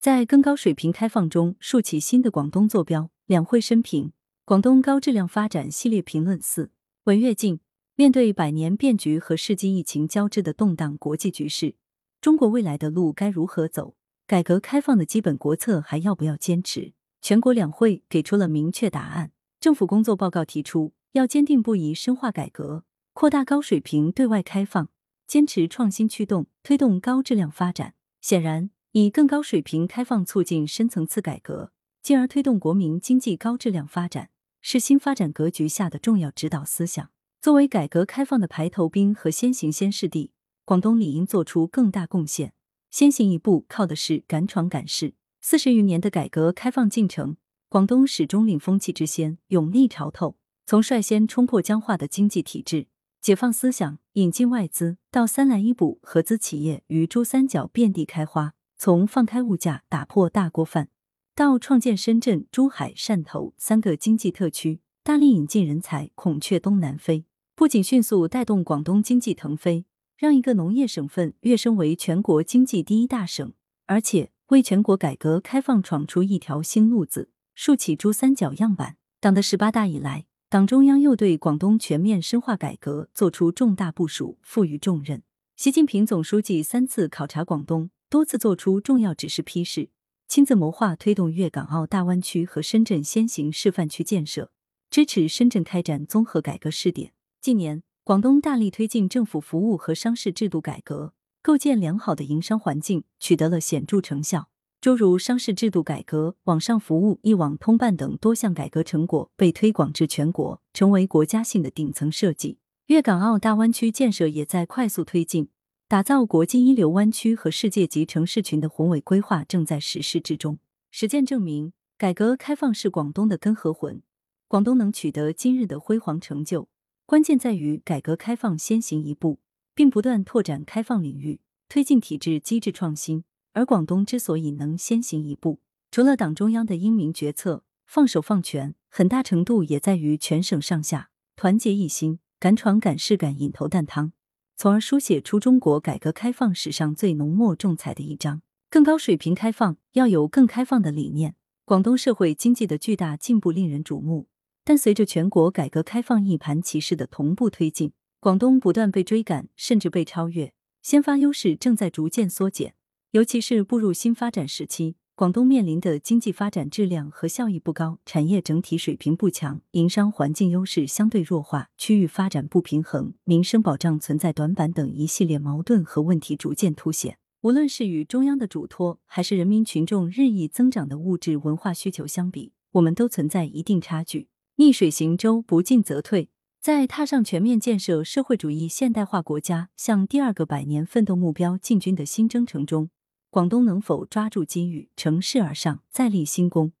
在更高水平开放中竖起新的广东坐标。两会深评：广东高质量发展系列评论四。文跃进，面对百年变局和世纪疫情交织的动荡国际局势，中国未来的路该如何走？改革开放的基本国策还要不要坚持？全国两会给出了明确答案。政府工作报告提出，要坚定不移深化改革，扩大高水平对外开放，坚持创新驱动，推动高质量发展。显然。以更高水平开放促进深层次改革，进而推动国民经济高质量发展，是新发展格局下的重要指导思想。作为改革开放的排头兵和先行先试地，广东理应做出更大贡献。先行一步，靠的是敢闯敢试。四十余年的改革开放进程，广东始终领风气之先，勇立潮头。从率先冲破僵化的经济体制，解放思想，引进外资，到三来一补，合资企业于珠三角遍地开花。从放开物价、打破大锅饭，到创建深圳、珠海、汕头三个经济特区，大力引进人才，孔雀东南飞，不仅迅速带动广东经济腾飞，让一个农业省份跃升为全国经济第一大省，而且为全国改革开放闯出一条新路子，竖起珠三角样板。党的十八大以来，党中央又对广东全面深化改革作出重大部署，赋予重任。习近平总书记三次考察广东。多次作出重要指示批示，亲自谋划推动粤港澳大湾区和深圳先行示范区建设，支持深圳开展综合改革试点。近年，广东大力推进政府服务和商事制度改革，构建良好的营商环境，取得了显著成效。诸如商事制度改革、网上服务、一网通办等多项改革成果被推广至全国，成为国家性的顶层设计。粤港澳大湾区建设也在快速推进。打造国际一流湾区和世界级城市群的宏伟规划正在实施之中。实践证明，改革开放是广东的根和魂。广东能取得今日的辉煌成就，关键在于改革开放先行一步，并不断拓展开放领域，推进体制机制创新。而广东之所以能先行一步，除了党中央的英明决策、放手放权，很大程度也在于全省上下团结一心，敢闯敢试敢引头啖汤。从而书写出中国改革开放史上最浓墨重彩的一章。更高水平开放要有更开放的理念。广东社会经济的巨大进步令人瞩目，但随着全国改革开放一盘棋势的同步推进，广东不断被追赶，甚至被超越，先发优势正在逐渐缩减。尤其是步入新发展时期。广东面临的经济发展质量和效益不高，产业整体水平不强，营商环境优势相对弱化，区域发展不平衡，民生保障存在短板等一系列矛盾和问题逐渐凸显。无论是与中央的嘱托，还是人民群众日益增长的物质文化需求相比，我们都存在一定差距。逆水行舟，不进则退。在踏上全面建设社会主义现代化国家、向第二个百年奋斗目标进军的新征程中。广东能否抓住机遇，乘势而上，再立新功，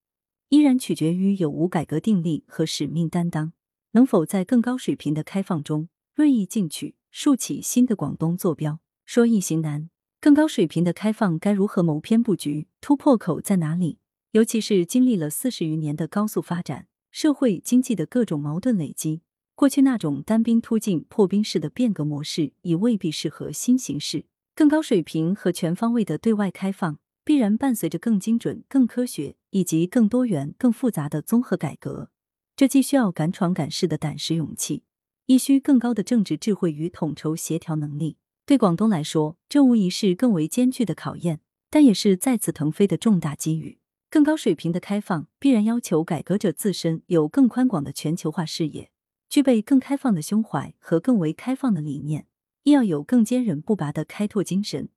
依然取决于有无改革定力和使命担当，能否在更高水平的开放中锐意进取，竖起新的广东坐标。说易行难，更高水平的开放该如何谋篇布局？突破口在哪里？尤其是经历了四十余年的高速发展，社会经济的各种矛盾累积，过去那种单兵突进、破冰式的变革模式已未必适合新形势。更高水平和全方位的对外开放，必然伴随着更精准、更科学以及更多元、更复杂的综合改革。这既需要敢闯敢试的胆识勇气，亦需更高的政治智慧与统筹协调能力。对广东来说，这无疑是更为艰巨的考验，但也是再次腾飞的重大机遇。更高水平的开放，必然要求改革者自身有更宽广的全球化视野，具备更开放的胸怀和更为开放的理念。亦要有更坚韧不拔的开拓精神，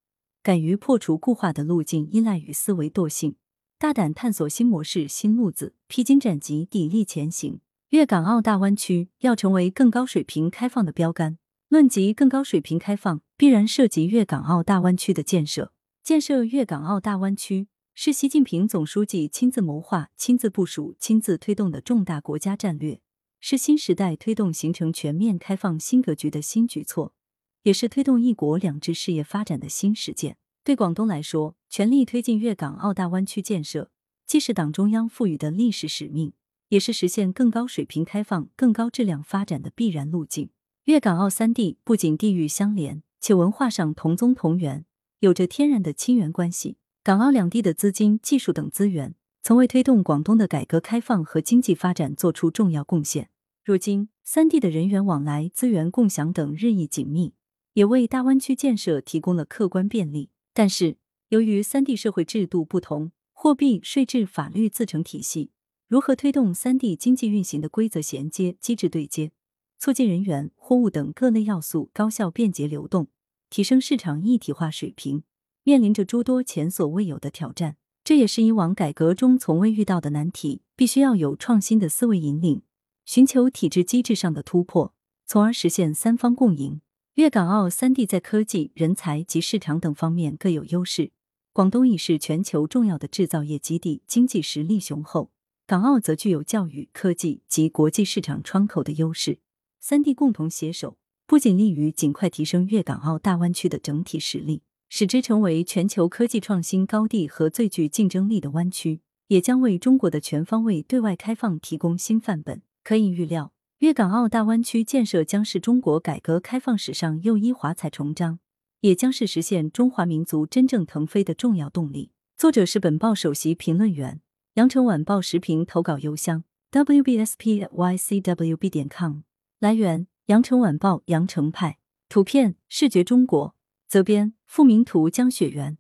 敢于破除固化的路径依赖与思维惰性，大胆探索新模式、新路子，披荆斩棘，砥砺前行。粤港澳大湾区要成为更高水平开放的标杆。论及更高水平开放，必然涉及粤港澳大湾区的建设。建设粤港澳大湾区是习近平总书记亲自谋划、亲自部署、亲自推动的重大国家战略，是新时代推动形成全面开放新格局的新举措。也是推动“一国两制”事业发展的新实践。对广东来说，全力推进粤港澳大湾区建设，既是党中央赋予的历史使命，也是实现更高水平开放、更高质量发展的必然路径。粤港澳三地不仅地域相连，且文化上同宗同源，有着天然的亲缘关系。港澳两地的资金、技术等资源，曾为推动广东的改革开放和经济发展作出重要贡献。如今，三地的人员往来、资源共享等日益紧密，也为大湾区建设提供了客观便利。但是，由于三地社会制度不同，货币、税制、法律自成体系，如何推动三地经济运行的规则衔接、机制对接，促进人员、货物等各类要素高效便捷流动，提升市场一体化水平，面临着诸多前所未有的挑战。这也是以往改革中从未遇到的难题，必须要有创新的思维引领。寻求体制机制上的突破，从而实现三方共赢。粤港澳三地在科技、人才及市场等方面各有优势。广东已是全球重要的制造业基地，经济实力雄厚；港澳则具有教育、科技及国际市场窗口的优势。三地共同携手，不仅利于尽快提升粤港澳大湾区的整体实力，使之成为全球科技创新高地和最具竞争力的湾区，也将为中国的全方位对外开放提供新范本。可以预料，粤港澳大湾区建设将是中国改革开放史上又一华彩重章，也将是实现中华民族真正腾飞的重要动力。作者是本报首席评论员，羊城晚报时评投稿邮箱 wbspycwb 点 com。来源：羊城晚报羊城派，图片：视觉中国，责编：付明图，江雪源。